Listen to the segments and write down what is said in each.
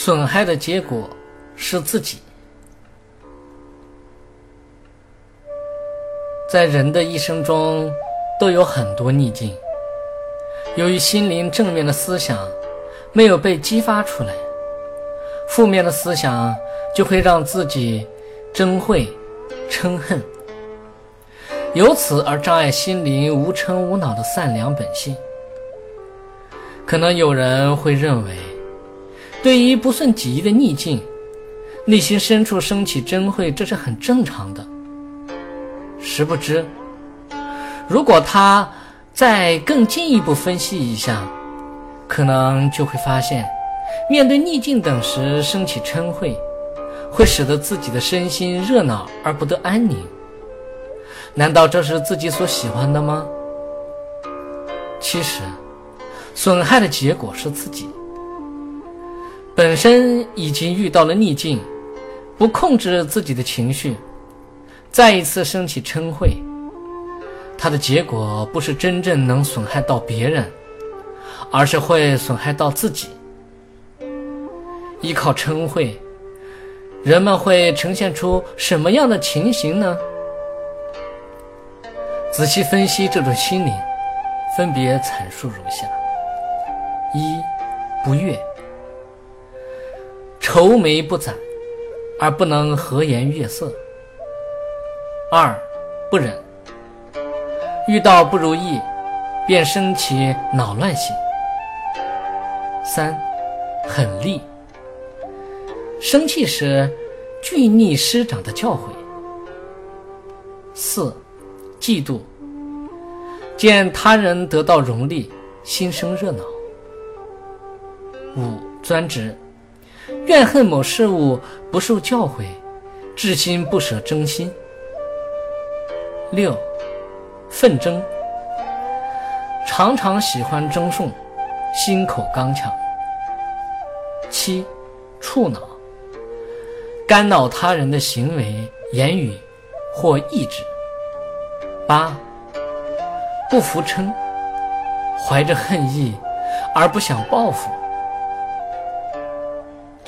损害的结果是自己。在人的一生中，都有很多逆境。由于心灵正面的思想没有被激发出来，负面的思想就会让自己憎恚、嗔恨，由此而障碍心灵无嗔无恼的善良本性。可能有人会认为，对于不顺己意的逆境，内心深处升起嗔恚，这是很正常的。实不知，如果他再更进一步分析一下，可能就会发现，面对逆境等时升起嗔恚，会使得自己的身心热闹而不得安宁。难道这是自己所喜欢的吗？其实，损害的结果是自己本身已经遇到了逆境，不控制自己的情绪。再一次升起嗔恚，它的结果不是真正能损害到别人，而是会损害到自己。依靠嗔恚，人们会呈现出什么样的情形呢？仔细分析这种心灵，分别阐述如下：一、不悦，愁眉不展，而不能和颜悦色。二，不忍，遇到不如意，便生起恼乱心。三，狠厉，生气时惧逆师长的教诲。四，嫉妒，见他人得到荣利，心生热闹。五，专执，怨恨某事物不受教诲，至心不舍争心。六，愤争，常常喜欢争讼，心口刚强。七，触恼，干扰他人的行为、言语或意志。八，不服嗔，怀着恨意而不想报复。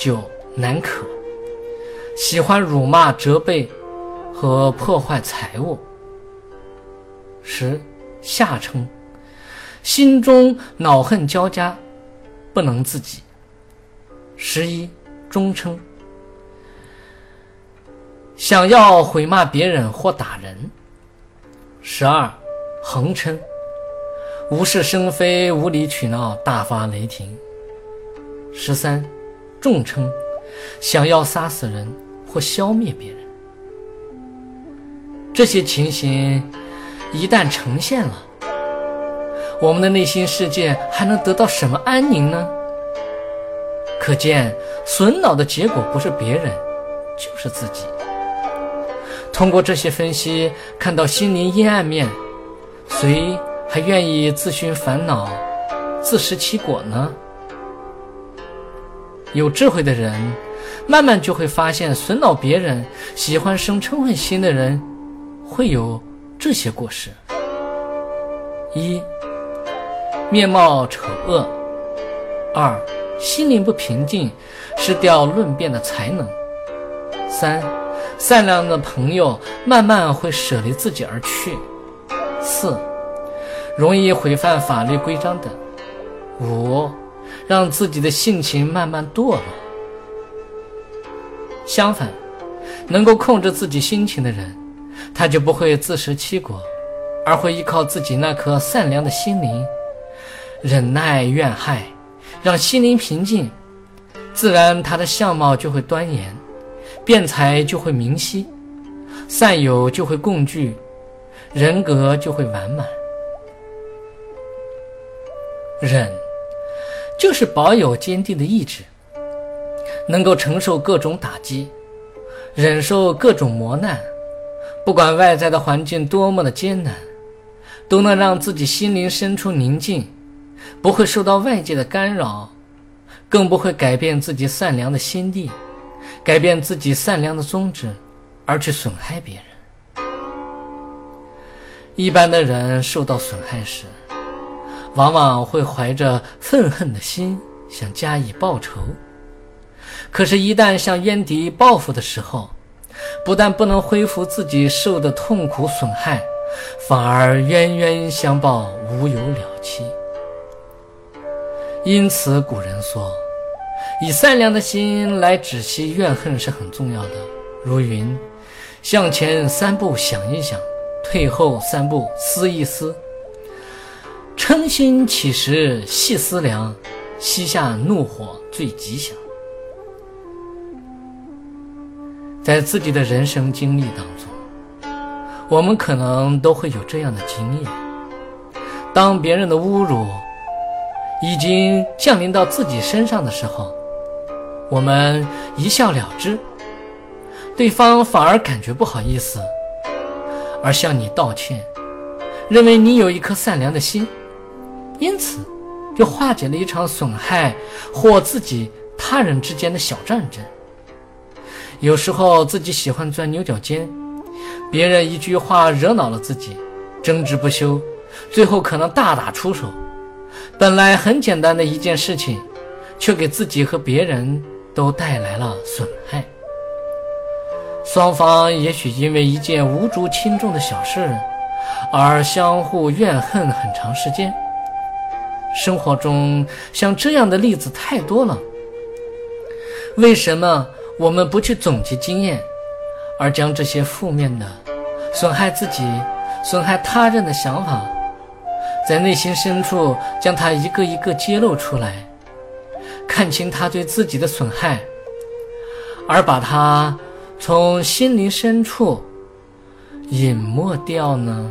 九，难可，喜欢辱骂、责备和破坏财物。十下称，心中恼恨交加，不能自己。十一中称，想要毁骂别人或打人。十二横称，无事生非、无理取闹、大发雷霆。十三重称，想要杀死人或消灭别人。这些情形。一旦呈现了，我们的内心世界还能得到什么安宁呢？可见损脑的结果不是别人，就是自己。通过这些分析，看到心灵阴暗面，谁还愿意自寻烦恼、自食其果呢？有智慧的人，慢慢就会发现，损恼别人、喜欢生嗔恨心的人，会有。这些过失：一、面貌丑恶；二、心灵不平静，失掉论辩的才能；三、善良的朋友慢慢会舍离自己而去；四、容易违反法律规章等；五、让自己的性情慢慢堕落。相反，能够控制自己心情的人。他就不会自食其果，而会依靠自己那颗善良的心灵，忍耐怨害，让心灵平静，自然他的相貌就会端严，辩才就会明晰，善友就会共聚，人格就会完满。忍，就是保有坚定的意志，能够承受各种打击，忍受各种磨难。不管外在的环境多么的艰难，都能让自己心灵深处宁静，不会受到外界的干扰，更不会改变自己善良的心地，改变自己善良的宗旨，而去损害别人。一般的人受到损害时，往往会怀着愤恨的心想加以报仇，可是，一旦向冤敌报复的时候，不但不能恢复自己受的痛苦损害，反而冤冤相报无有了期。因此，古人说，以善良的心来止息怨恨是很重要的。如云：向前三步想一想，退后三步思一思。称心起时细思量，息下怒火最吉祥。在自己的人生经历当中，我们可能都会有这样的经验：当别人的侮辱已经降临到自己身上的时候，我们一笑了之，对方反而感觉不好意思，而向你道歉，认为你有一颗善良的心，因此就化解了一场损害或自己他人之间的小战争。有时候自己喜欢钻牛角尖，别人一句话惹恼了自己，争执不休，最后可能大打出手。本来很简单的一件事情，却给自己和别人都带来了损害。双方也许因为一件无足轻重的小事而相互怨恨很长时间。生活中像这样的例子太多了。为什么？我们不去总结经验，而将这些负面的、损害自己、损害他人的想法，在内心深处将它一个一个揭露出来，看清他对自己的损害，而把它从心灵深处隐没掉呢？